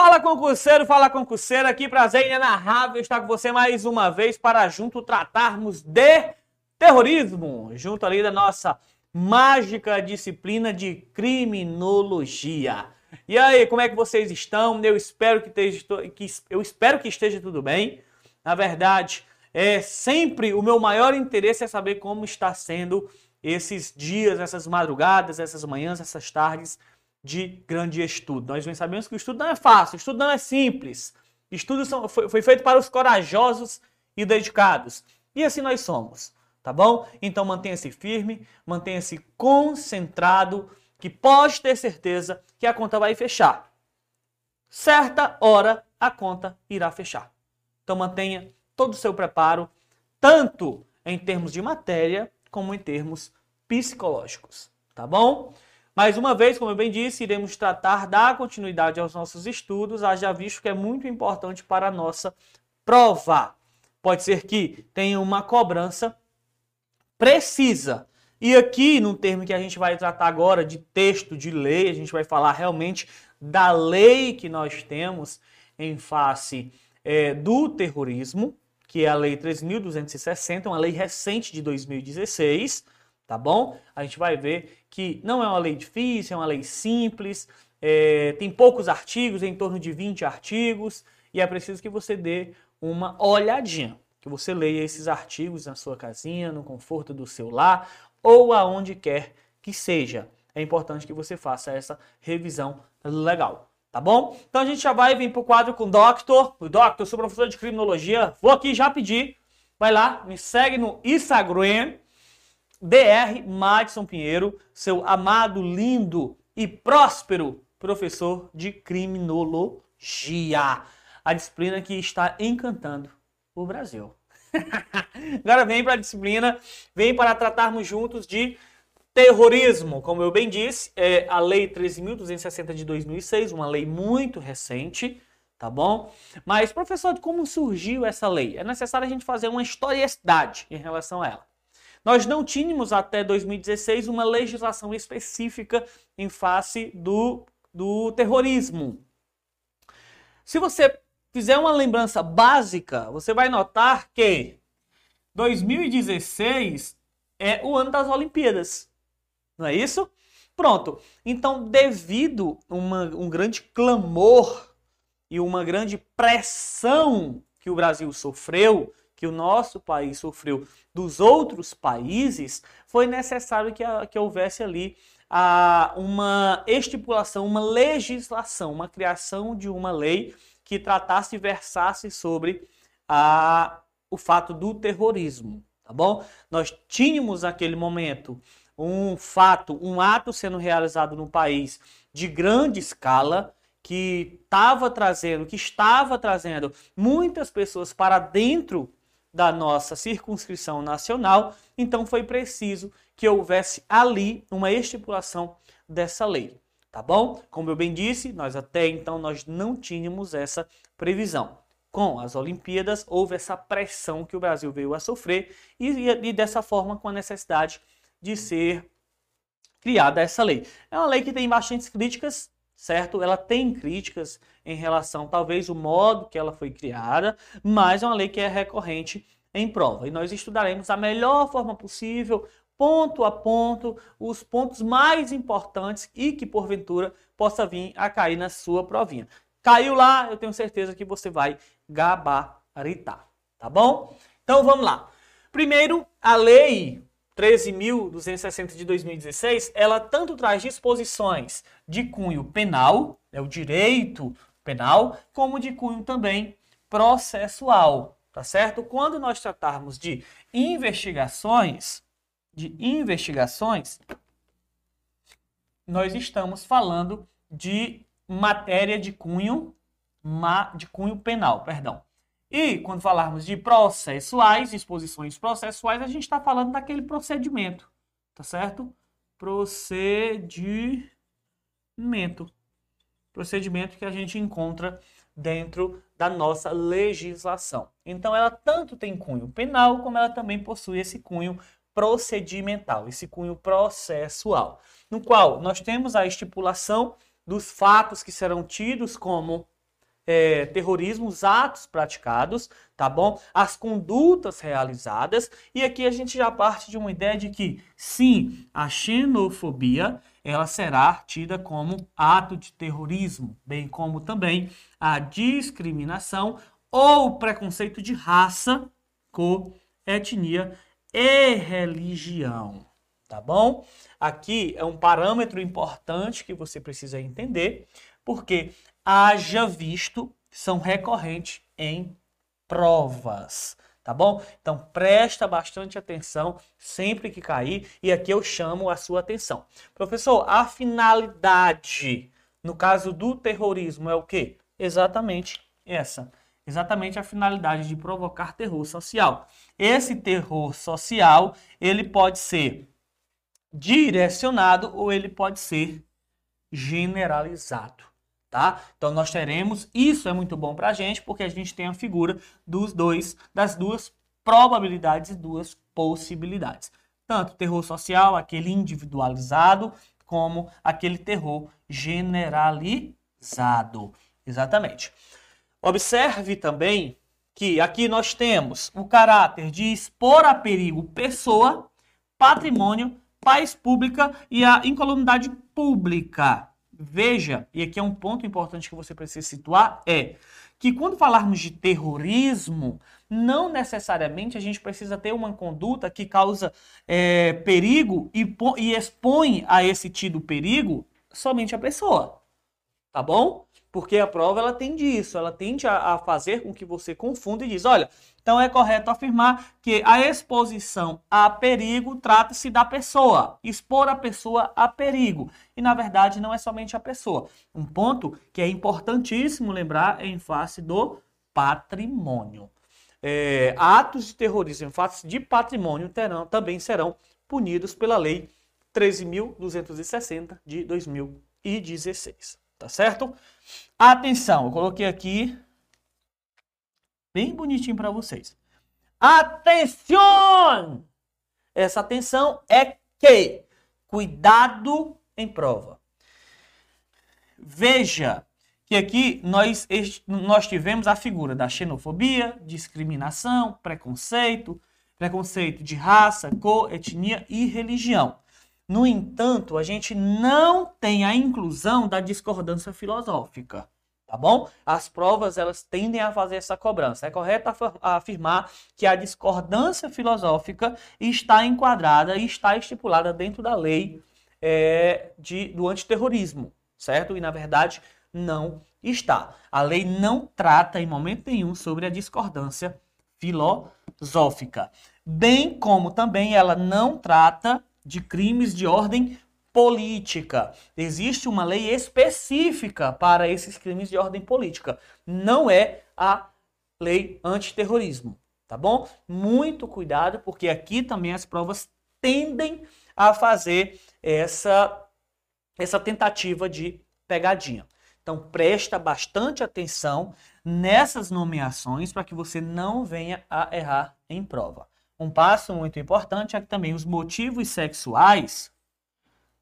Fala concurseiro, fala concurseira, que prazer inenarrável estar com você mais uma vez para junto tratarmos de terrorismo, junto ali da nossa mágica disciplina de criminologia. E aí, como é que vocês estão? Eu espero que esteja, que, eu espero que esteja tudo bem. Na verdade, é sempre o meu maior interesse é saber como está sendo esses dias, essas madrugadas, essas manhãs, essas tardes de grande estudo. Nós bem sabemos que o estudo não é fácil, o estudo não é simples. Estudo são, foi, foi feito para os corajosos e dedicados. E assim nós somos, tá bom? Então mantenha-se firme, mantenha-se concentrado, que pode ter certeza que a conta vai fechar. Certa hora a conta irá fechar. Então mantenha todo o seu preparo, tanto em termos de matéria como em termos psicológicos, tá bom? Mais uma vez, como eu bem disse, iremos tratar da continuidade aos nossos estudos, haja visto que é muito importante para a nossa prova. Pode ser que tenha uma cobrança precisa. E aqui, no termo que a gente vai tratar agora de texto de lei, a gente vai falar realmente da lei que nós temos em face é, do terrorismo, que é a Lei 3.260, uma lei recente de 2016 tá bom? A gente vai ver que não é uma lei difícil, é uma lei simples, é, tem poucos artigos, em torno de 20 artigos, e é preciso que você dê uma olhadinha, que você leia esses artigos na sua casinha, no conforto do seu lar ou aonde quer que seja. É importante que você faça essa revisão legal, tá bom? Então a gente já vai vir para o quadro com o Doctor. O Doctor, sou professor de criminologia. Vou aqui já pedir, vai lá, me segue no Instagram, Dr. Madison Pinheiro, seu amado, lindo e próspero professor de criminologia. A disciplina que está encantando o Brasil. Agora vem para a disciplina, vem para tratarmos juntos de terrorismo. Como eu bem disse, é a Lei 13.260 de 2006, uma lei muito recente, tá bom? Mas, professor, como surgiu essa lei? É necessário a gente fazer uma historicidade em relação a ela. Nós não tínhamos até 2016 uma legislação específica em face do, do terrorismo. Se você fizer uma lembrança básica, você vai notar que 2016 é o ano das Olimpíadas. Não é isso? Pronto. Então, devido a um grande clamor e uma grande pressão que o Brasil sofreu que o nosso país sofreu dos outros países, foi necessário que, que houvesse ali a, uma estipulação, uma legislação, uma criação de uma lei que tratasse e versasse sobre a, o fato do terrorismo, tá bom? Nós tínhamos naquele momento um fato, um ato sendo realizado no país de grande escala, que estava trazendo, que estava trazendo muitas pessoas para dentro da nossa circunscrição nacional, então foi preciso que houvesse ali uma estipulação dessa lei, tá bom? Como eu bem disse, nós até então nós não tínhamos essa previsão. Com as Olimpíadas houve essa pressão que o Brasil veio a sofrer e, e dessa forma com a necessidade de ser criada essa lei. É uma lei que tem bastantes críticas, certo? Ela tem críticas em relação, talvez, o modo que ela foi criada, mas é uma lei que é recorrente em prova. E nós estudaremos da melhor forma possível, ponto a ponto, os pontos mais importantes e que, porventura, possa vir a cair na sua provinha. Caiu lá, eu tenho certeza que você vai gabaritar, tá bom? Então vamos lá. Primeiro, a lei 13.260 de 2016, ela tanto traz disposições de cunho penal, é o direito penal, como de cunho também processual, tá certo? Quando nós tratarmos de investigações, de investigações, nós estamos falando de matéria de cunho de cunho penal, perdão. E quando falarmos de processuais, disposições processuais, a gente está falando daquele procedimento, tá certo? Procedimento. Procedimento que a gente encontra dentro da nossa legislação. Então, ela tanto tem cunho penal, como ela também possui esse cunho procedimental, esse cunho processual, no qual nós temos a estipulação dos fatos que serão tidos como é, terrorismo, os atos praticados, tá bom? As condutas realizadas. E aqui a gente já parte de uma ideia de que, sim, a xenofobia ela será tida como ato de terrorismo, bem como também a discriminação ou preconceito de raça, cor, etnia e religião, tá bom? Aqui é um parâmetro importante que você precisa entender, porque haja visto são recorrentes em provas, tá bom? Então presta bastante atenção sempre que cair e aqui eu chamo a sua atenção. Professor, a finalidade no caso do terrorismo é o quê? Exatamente essa. Exatamente a finalidade de provocar terror social. Esse terror social, ele pode ser direcionado ou ele pode ser generalizado tá? Então nós teremos, isso é muito bom para a gente, porque a gente tem a figura dos dois, das duas probabilidades e duas possibilidades. Tanto terror social, aquele individualizado, como aquele terror generalizado. Exatamente. Observe também que aqui nós temos o caráter de expor a perigo pessoa, patrimônio, paz pública e a incolumidade pública. Veja, e aqui é um ponto importante que você precisa situar, é que quando falarmos de terrorismo, não necessariamente a gente precisa ter uma conduta que causa é, perigo e, e expõe a esse tido perigo somente a pessoa. Tá bom? Porque a prova ela tende isso, ela tende a, a fazer com que você confunda e diz, olha, então é correto afirmar que a exposição a perigo trata-se da pessoa, expor a pessoa a perigo. E na verdade não é somente a pessoa. Um ponto que é importantíssimo lembrar é em face do patrimônio. É, atos de terrorismo em face de patrimônio terão, também serão punidos pela Lei 13.260 de 2016. Tá certo? Atenção, eu coloquei aqui bem bonitinho para vocês. Atenção! Essa atenção é que cuidado em prova. Veja que aqui nós, nós tivemos a figura da xenofobia, discriminação, preconceito, preconceito de raça, cor, etnia e religião. No entanto, a gente não tem a inclusão da discordância filosófica, tá bom? As provas elas tendem a fazer essa cobrança. É correto afirmar que a discordância filosófica está enquadrada e está estipulada dentro da lei é, de, do antiterrorismo, certo? E na verdade não está. A lei não trata em momento nenhum sobre a discordância filosófica, bem como também ela não trata de crimes de ordem política. Existe uma lei específica para esses crimes de ordem política. Não é a lei antiterrorismo, tá bom? Muito cuidado, porque aqui também as provas tendem a fazer essa, essa tentativa de pegadinha. Então presta bastante atenção nessas nomeações para que você não venha a errar em prova. Um passo muito importante é que também os motivos sexuais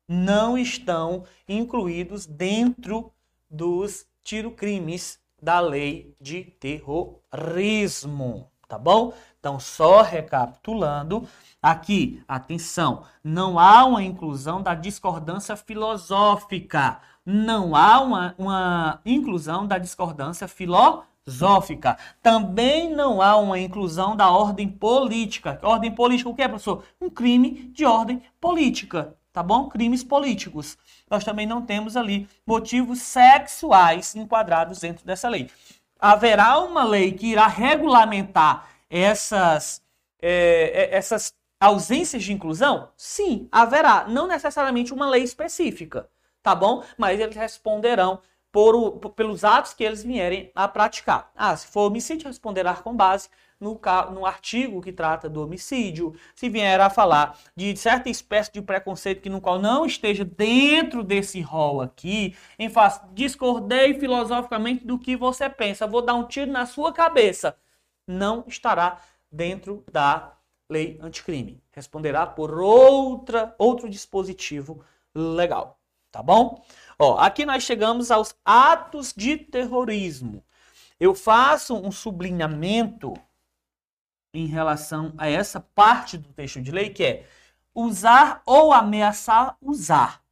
não estão incluídos dentro dos tiro-crimes da lei de terrorismo, tá bom? Então, só recapitulando, aqui, atenção, não há uma inclusão da discordância filosófica, não há uma, uma inclusão da discordância filosófica filosófica. Também não há uma inclusão da ordem política. Ordem política, o que é, professor? Um crime de ordem política, tá bom? Crimes políticos. Nós também não temos ali motivos sexuais enquadrados dentro dessa lei. Haverá uma lei que irá regulamentar essas, é, é essas ausências de inclusão? Sim, haverá. Não necessariamente uma lei específica, tá bom? Mas eles responderão por o, pelos atos que eles vierem a praticar. Ah, se for homicídio, responderá com base no, no artigo que trata do homicídio. Se vier a falar de certa espécie de preconceito que no qual não esteja dentro desse rol aqui, em face, discordei filosoficamente do que você pensa, vou dar um tiro na sua cabeça, não estará dentro da lei anticrime. Responderá por outra, outro dispositivo legal, tá bom? Ó, aqui nós chegamos aos atos de terrorismo. eu faço um sublinhamento em relação a essa parte do texto de lei, que é usar ou ameaçar usar.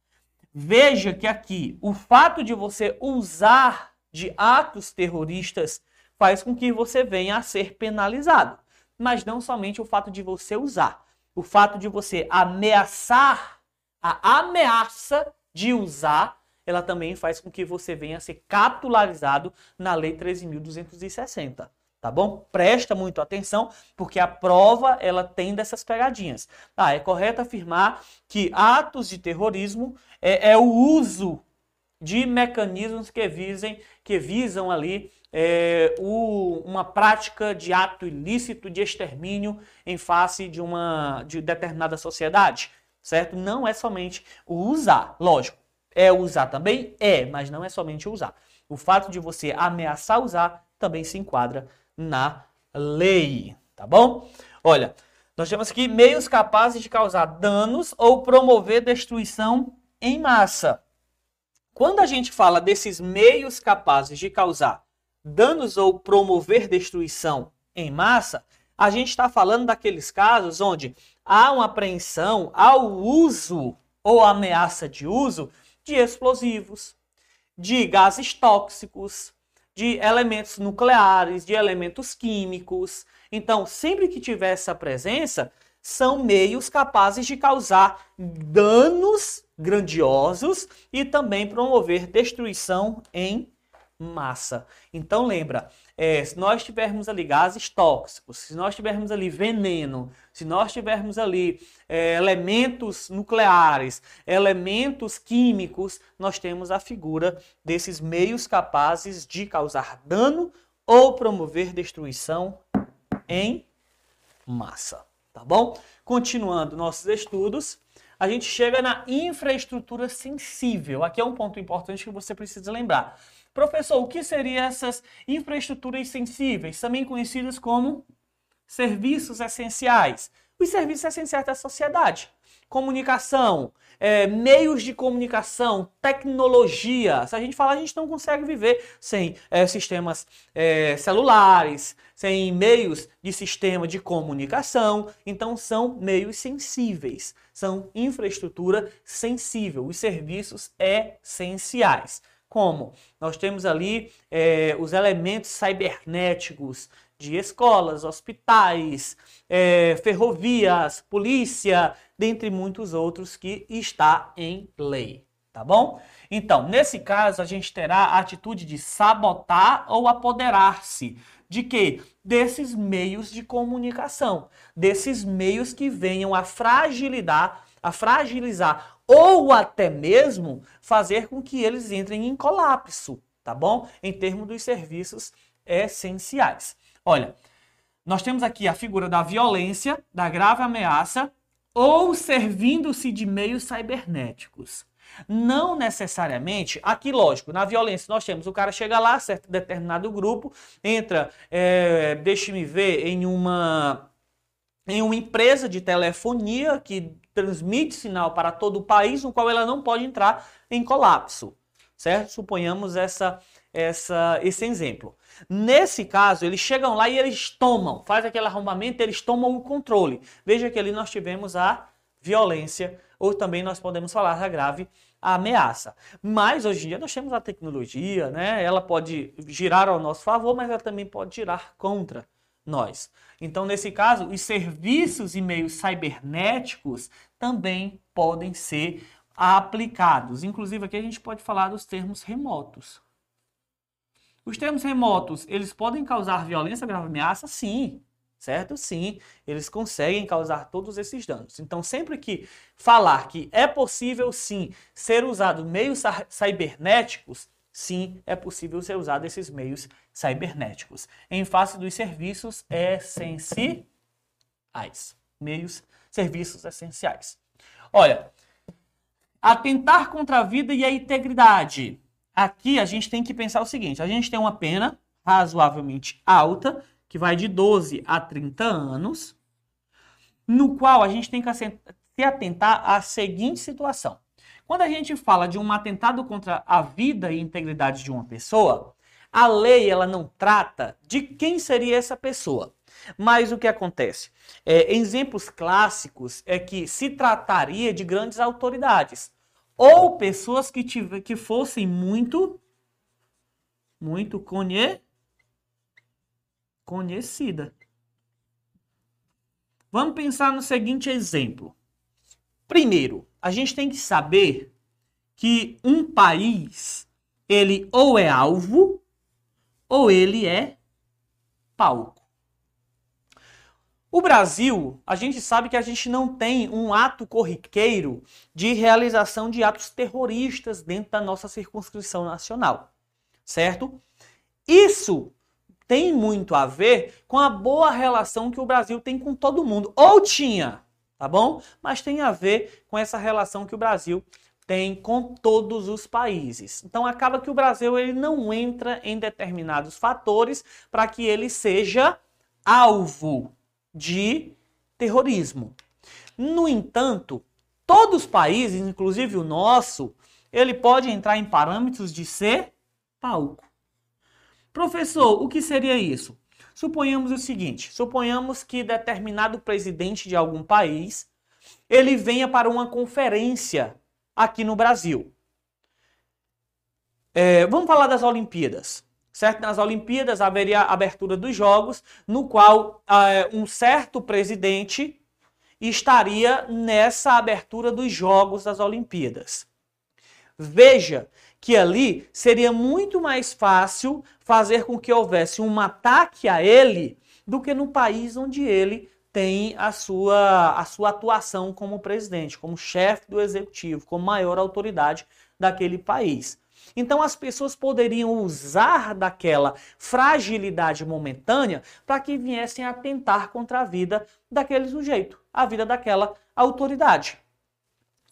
Veja que aqui o fato de você usar de atos terroristas faz com que você venha a ser penalizado. Mas não somente o fato de você usar. O fato de você ameaçar, a ameaça de usar, ela também faz com que você venha a ser capitularizado na Lei 13.260 tá bom? Presta muito atenção, porque a prova ela tem dessas pegadinhas. Ah, é correto afirmar que atos de terrorismo é, é o uso de mecanismos que visem, que visam ali é, o, uma prática de ato ilícito de extermínio em face de uma de determinada sociedade, certo? Não é somente o usar, lógico. É usar também? É, mas não é somente usar. O fato de você ameaçar usar também se enquadra na lei, tá bom? Olha, nós temos aqui meios capazes de causar danos ou promover destruição em massa. Quando a gente fala desses meios capazes de causar danos ou promover destruição em massa, a gente está falando daqueles casos onde há uma apreensão ao uso ou ameaça de uso de explosivos, de gases tóxicos, de elementos nucleares, de elementos químicos. Então, sempre que tiver essa presença, são meios capazes de causar danos grandiosos e também promover destruição em massa. Então lembra, é, se nós tivermos ali gases tóxicos, se nós tivermos ali veneno, se nós tivermos ali é, elementos nucleares, elementos químicos, nós temos a figura desses meios capazes de causar dano ou promover destruição em massa. Tá bom? Continuando nossos estudos, a gente chega na infraestrutura sensível. Aqui é um ponto importante que você precisa lembrar. Professor, o que seriam essas infraestruturas sensíveis, também conhecidas como serviços essenciais? Os serviços essenciais da sociedade. Comunicação, é, meios de comunicação, tecnologia. Se a gente falar, a gente não consegue viver sem é, sistemas é, celulares, sem meios de sistema de comunicação. Então, são meios sensíveis, são infraestrutura sensível, os serviços essenciais. Como? Nós temos ali é, os elementos cibernéticos de escolas, hospitais, é, ferrovias, polícia, dentre muitos outros que está em lei. Tá bom? Então, nesse caso, a gente terá a atitude de sabotar ou apoderar-se. De quê? Desses meios de comunicação, desses meios que venham a fragilizar, a fragilizar ou até mesmo fazer com que eles entrem em colapso, tá bom? Em termos dos serviços essenciais. Olha, nós temos aqui a figura da violência, da grave ameaça ou servindo-se de meios cibernéticos. Não necessariamente, aqui lógico, na violência nós temos o cara chega lá, certo determinado grupo, entra, é, deixe-me ver, em uma em uma empresa de telefonia que transmite sinal para todo o país, no qual ela não pode entrar em colapso, certo? Suponhamos essa, essa, esse exemplo. Nesse caso, eles chegam lá e eles tomam, faz aquele arrombamento, eles tomam o controle. Veja que ali nós tivemos a violência, ou também nós podemos falar da grave ameaça. Mas hoje em dia nós temos a tecnologia, né? Ela pode girar ao nosso favor, mas ela também pode girar contra nós. Então, nesse caso, os serviços e meios cibernéticos também podem ser aplicados. Inclusive, aqui a gente pode falar dos termos remotos. Os termos remotos, eles podem causar violência, grave ameaça? Sim, certo? Sim, eles conseguem causar todos esses danos. Então, sempre que falar que é possível, sim, ser usado meios cibernéticos, sim, é possível ser usado esses meios cibernéticos em face dos serviços essenciais. Meios, serviços essenciais. Olha, atentar contra a vida e a integridade. Aqui a gente tem que pensar o seguinte: a gente tem uma pena razoavelmente alta, que vai de 12 a 30 anos, no qual a gente tem que se atentar à seguinte situação. Quando a gente fala de um atentado contra a vida e integridade de uma pessoa, A lei ela não trata de quem seria essa pessoa. Mas o que acontece? É, exemplos clássicos é que se trataria de grandes autoridades ou pessoas que, tive, que fossem muito, muito conhe, conhecida. Vamos pensar no seguinte exemplo. Primeiro, a gente tem que saber que um país ele ou é alvo ou ele é palco. O Brasil, a gente sabe que a gente não tem um ato corriqueiro de realização de atos terroristas dentro da nossa circunscrição nacional, certo? Isso tem muito a ver com a boa relação que o Brasil tem com todo mundo, ou tinha, tá bom? Mas tem a ver com essa relação que o Brasil tem com todos os países. Então acaba que o Brasil ele não entra em determinados fatores para que ele seja alvo de terrorismo. No entanto, todos os países, inclusive o nosso, ele pode entrar em parâmetros de ser palco. Professor, o que seria isso? Suponhamos o seguinte: suponhamos que determinado presidente de algum país ele venha para uma conferência aqui no Brasil. É, vamos falar das Olimpíadas certo? Nas Olimpíadas haveria a abertura dos Jogos, no qual uh, um certo presidente estaria nessa abertura dos Jogos das Olimpíadas. Veja que ali seria muito mais fácil fazer com que houvesse um ataque a ele do que no país onde ele tem a sua, a sua atuação como presidente, como chefe do executivo, como maior autoridade daquele país. Então as pessoas poderiam usar daquela fragilidade momentânea para que viessem atentar contra a vida daquele sujeito, a vida daquela autoridade.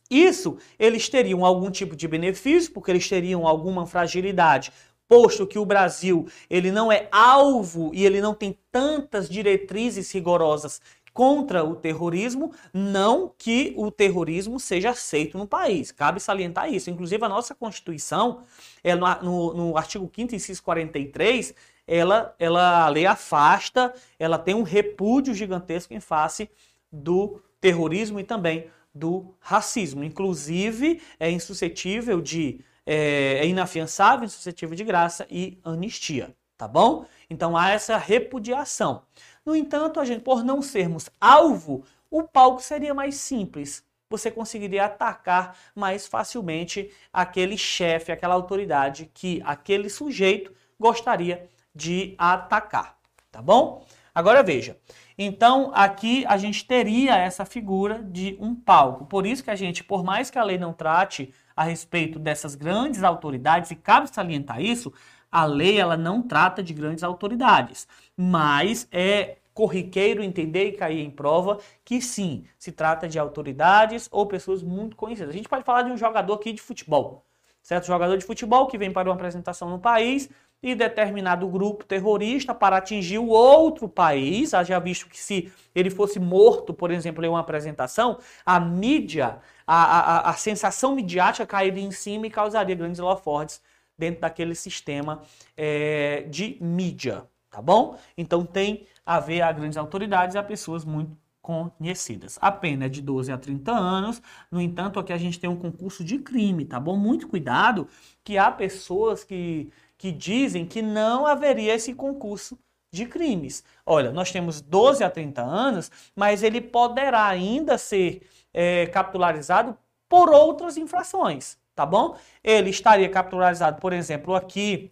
Isso eles teriam algum tipo de benefício, porque eles teriam alguma fragilidade, posto que o Brasil ele não é alvo e ele não tem tantas diretrizes rigorosas contra o terrorismo, não que o terrorismo seja aceito no país. Cabe salientar isso. Inclusive, a nossa Constituição, ela, no, no artigo 5 inciso 43, ela, ela, a lei afasta, ela tem um repúdio gigantesco em face do terrorismo e também do racismo. Inclusive, é insuscetível de. É, é inafiançável, insuscetível de graça e anistia. Tá bom? Então há essa repudiação. No entanto, a gente, por não sermos alvo, o palco seria mais simples. Você conseguiria atacar mais facilmente aquele chefe, aquela autoridade que aquele sujeito gostaria de atacar, tá bom? Agora veja. Então, aqui a gente teria essa figura de um palco. Por isso que a gente, por mais que a lei não trate a respeito dessas grandes autoridades, e cabe salientar isso, a lei ela não trata de grandes autoridades, mas é corriqueiro entender e cair em prova que sim, se trata de autoridades ou pessoas muito conhecidas. A gente pode falar de um jogador aqui de futebol, certo? Jogador de futebol que vem para uma apresentação no país e determinado grupo terrorista para atingir o outro país, haja visto que se ele fosse morto, por exemplo, em uma apresentação, a mídia, a, a, a sensação midiática cairia em cima e causaria grandes holofortes dentro daquele sistema é, de mídia, tá bom? Então tem a ver a grandes autoridades e a pessoas muito conhecidas. A pena é de 12 a 30 anos, no entanto, aqui a gente tem um concurso de crime, tá bom? Muito cuidado que há pessoas que, que dizem que não haveria esse concurso de crimes. Olha, nós temos 12 a 30 anos, mas ele poderá ainda ser é, capitularizado por outras infrações tá bom? Ele estaria capturalizado, por exemplo, aqui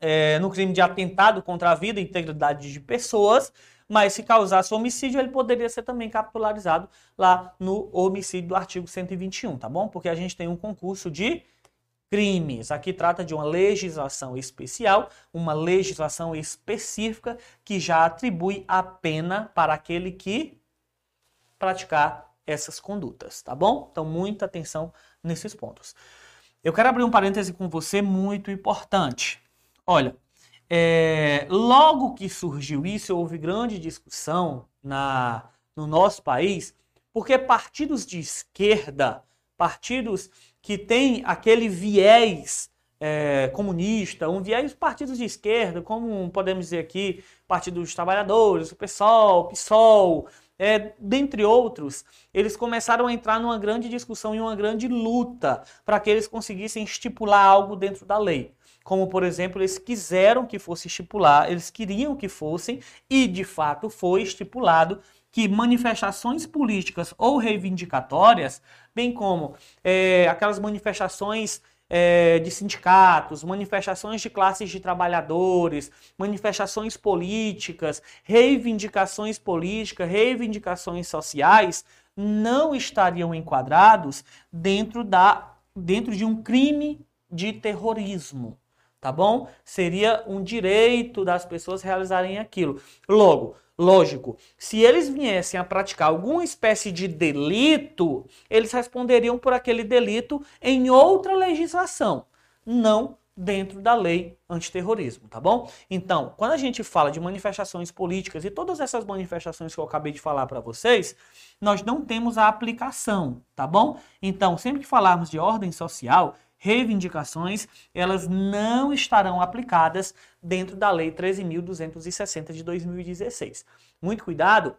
é, no crime de atentado contra a vida e integridade de pessoas, mas se causasse homicídio, ele poderia ser também capitularizado lá no homicídio do artigo 121, tá bom? Porque a gente tem um concurso de crimes. Aqui trata de uma legislação especial, uma legislação específica que já atribui a pena para aquele que praticar essas condutas, tá bom? Então, muita atenção nesses pontos. Eu quero abrir um parêntese com você muito importante. Olha, é, logo que surgiu isso, houve grande discussão na, no nosso país, porque partidos de esquerda, partidos que têm aquele viés é, comunista, um viés partidos de esquerda, como podemos dizer aqui, Partido dos Trabalhadores, o PSOL, PSOL, é, dentre outros, eles começaram a entrar numa grande discussão e uma grande luta para que eles conseguissem estipular algo dentro da lei. Como, por exemplo, eles quiseram que fosse estipular, eles queriam que fossem, e de fato foi estipulado que manifestações políticas ou reivindicatórias, bem como é, aquelas manifestações é, de sindicatos, manifestações de classes de trabalhadores, manifestações políticas, reivindicações políticas, reivindicações sociais, não estariam enquadrados dentro, da, dentro de um crime de terrorismo. Tá bom? Seria um direito das pessoas realizarem aquilo. Logo, Lógico, se eles viessem a praticar alguma espécie de delito, eles responderiam por aquele delito em outra legislação, não dentro da lei antiterrorismo, tá bom? Então, quando a gente fala de manifestações políticas e todas essas manifestações que eu acabei de falar para vocês, nós não temos a aplicação, tá bom? Então, sempre que falarmos de ordem social, reivindicações, elas não estarão aplicadas dentro da Lei 13.260 de 2016. Muito cuidado,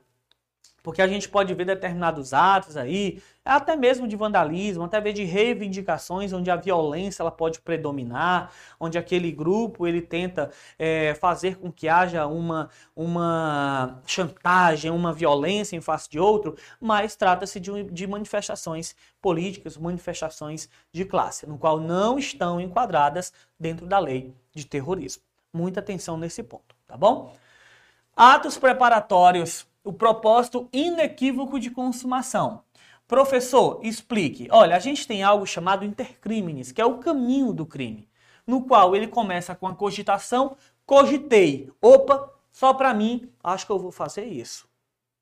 porque a gente pode ver determinados atos aí, até mesmo de vandalismo, até mesmo de reivindicações, onde a violência ela pode predominar, onde aquele grupo ele tenta é, fazer com que haja uma, uma chantagem, uma violência em face de outro, mas trata-se de, de manifestações políticas, manifestações de classe, no qual não estão enquadradas dentro da lei de terrorismo. Muita atenção nesse ponto, tá bom? Atos preparatórios o propósito inequívoco de consumação. Professor, explique. Olha, a gente tem algo chamado intercrimes, que é o caminho do crime, no qual ele começa com a cogitação, cogitei. Opa, só para mim, acho que eu vou fazer isso.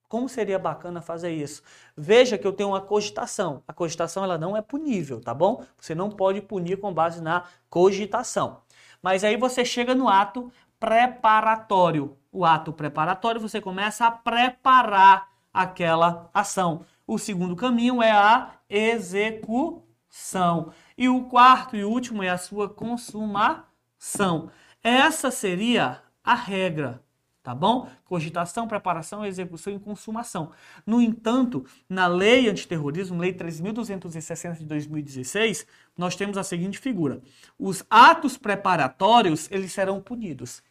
Como seria bacana fazer isso? Veja que eu tenho uma cogitação. A cogitação ela não é punível, tá bom? Você não pode punir com base na cogitação. Mas aí você chega no ato preparatório. O ato preparatório, você começa a preparar aquela ação. O segundo caminho é a execução. E o quarto e último é a sua consumação. Essa seria a regra, tá bom? Cogitação, preparação, execução e consumação. No entanto, na lei antiterrorismo, lei 3260 de 2016, nós temos a seguinte figura: os atos preparatórios, eles serão punidos.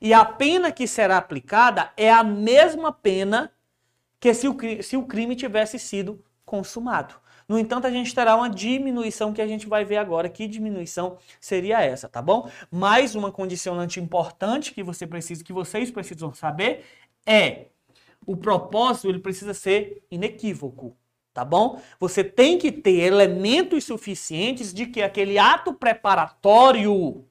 E a pena que será aplicada é a mesma pena que se o, se o crime tivesse sido consumado. No entanto, a gente terá uma diminuição que a gente vai ver agora. Que diminuição seria essa, tá bom? Mais uma condicionante importante que você precisa, que vocês precisam saber é o propósito, ele precisa ser inequívoco, tá bom? Você tem que ter elementos suficientes de que aquele ato preparatório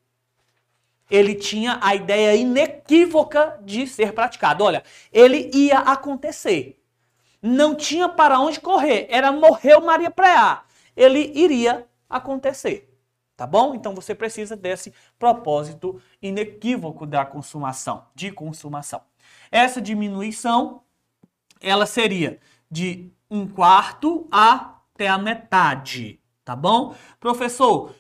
ele tinha a ideia inequívoca de ser praticado. Olha, ele ia acontecer. Não tinha para onde correr. Era morreu Maria Preá. Ele iria acontecer. Tá bom? Então você precisa desse propósito inequívoco da consumação, de consumação. Essa diminuição, ela seria de um quarto até a metade, tá bom? Professor,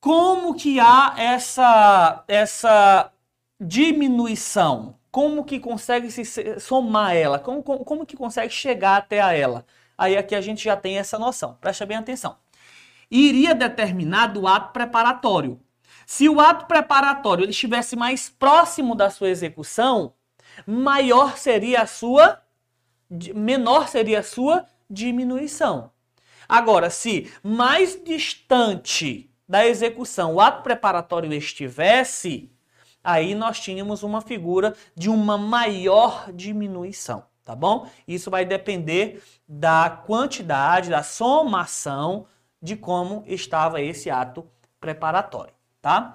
como que há essa, essa diminuição? Como que consegue se somar ela? Como, como, como que consegue chegar até a ela? Aí aqui a gente já tem essa noção. Presta bem atenção. Iria determinar do ato preparatório. Se o ato preparatório ele estivesse mais próximo da sua execução, maior seria a sua menor seria a sua diminuição. Agora, se mais distante da execução o ato preparatório estivesse, aí nós tínhamos uma figura de uma maior diminuição, tá bom? Isso vai depender da quantidade, da somação de como estava esse ato preparatório, tá?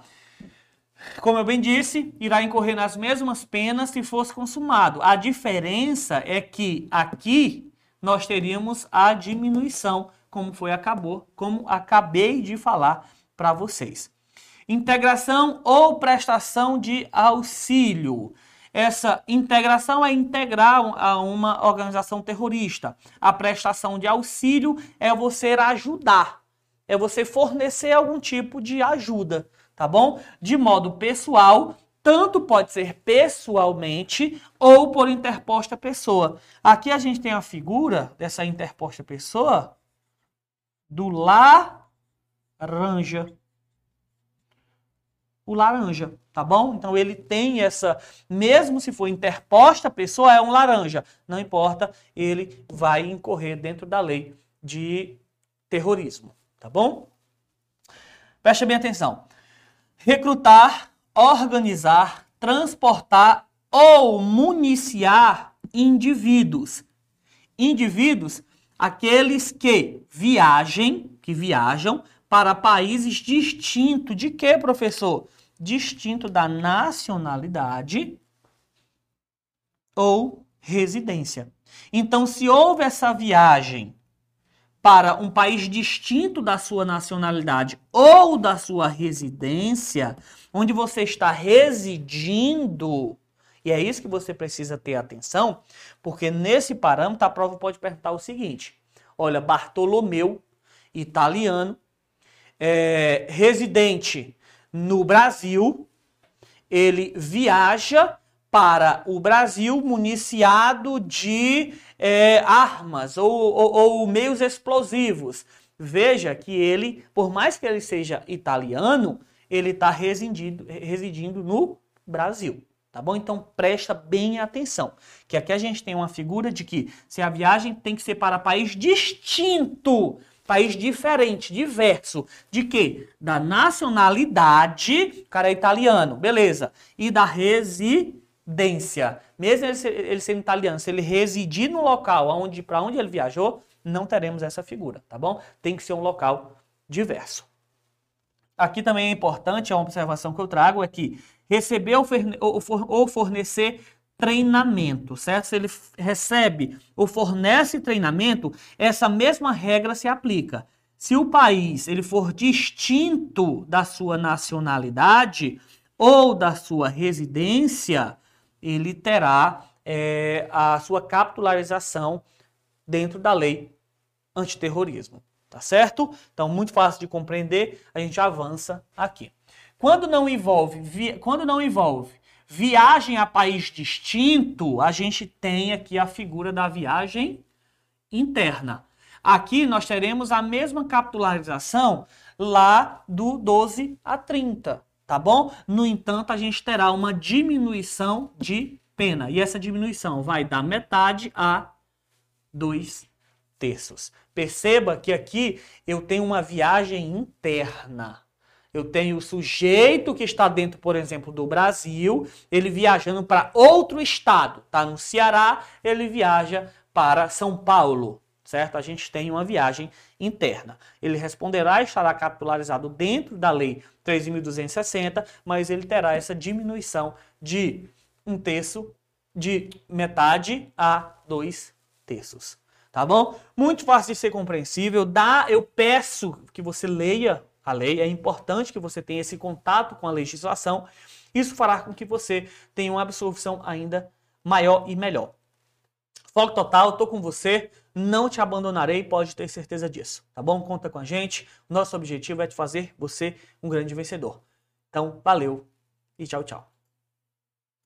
Como eu bem disse, irá incorrer nas mesmas penas se fosse consumado. A diferença é que aqui nós teríamos a diminuição, como foi acabou, como acabei de falar para vocês. Integração ou prestação de auxílio. Essa integração é integrar a uma organização terrorista. A prestação de auxílio é você ajudar, é você fornecer algum tipo de ajuda, tá bom? De modo pessoal, tanto pode ser pessoalmente ou por interposta pessoa. Aqui a gente tem a figura dessa interposta pessoa do laranja. O laranja, tá bom? Então ele tem essa, mesmo se for interposta pessoa, é um laranja. Não importa, ele vai incorrer dentro da lei de terrorismo, tá bom? Preste bem atenção. Recrutar, organizar, transportar ou municiar indivíduos. Indivíduos, aqueles que viajem, que viajam para países distintos de que, professor? Distinto da nacionalidade ou residência. Então, se houve essa viagem para um país distinto da sua nacionalidade ou da sua residência, onde você está residindo, e é isso que você precisa ter atenção, porque nesse parâmetro a prova pode perguntar o seguinte: olha, Bartolomeu, italiano, é, residente no Brasil, ele viaja para o Brasil municiado de é, armas ou, ou, ou meios explosivos. Veja que ele, por mais que ele seja italiano, ele está residindo, residindo no Brasil. Tá bom? Então presta bem atenção. Que aqui a gente tem uma figura de que se a viagem tem que ser para país distinto, país diferente, diverso, de quê? Da nacionalidade, cara é italiano, beleza. E da residência mesmo ele, ele sendo italiano, se ele residir no local onde, para onde ele viajou, não teremos essa figura, tá bom? Tem que ser um local diverso. Aqui também é importante, é uma observação que eu trago, é que receber ou fornecer treinamento, certo? Se ele recebe ou fornece treinamento, essa mesma regra se aplica. Se o país ele for distinto da sua nacionalidade ou da sua residência, ele terá é, a sua capitularização dentro da lei antiterrorismo. Tá certo? Então, muito fácil de compreender, a gente avança aqui. Quando não envolve, via, quando não envolve viagem a país distinto, a gente tem aqui a figura da viagem interna. Aqui nós teremos a mesma capitularização lá do 12 a 30 tá bom? No entanto, a gente terá uma diminuição de pena. E essa diminuição vai da metade a dois terços. Perceba que aqui eu tenho uma viagem interna. Eu tenho o sujeito que está dentro, por exemplo, do Brasil, ele viajando para outro estado. Tá no Ceará, ele viaja para São Paulo certo? A gente tem uma viagem interna. Ele responderá e estará capitularizado dentro da lei 3.260, mas ele terá essa diminuição de um terço, de metade a dois terços. Tá bom? Muito fácil de ser compreensível. Dá, eu peço que você leia a lei. É importante que você tenha esse contato com a legislação. Isso fará com que você tenha uma absorção ainda maior e melhor. Foco total, estou com você, não te abandonarei, pode ter certeza disso, tá bom? Conta com a gente. Nosso objetivo é te fazer você um grande vencedor. Então, valeu e tchau, tchau.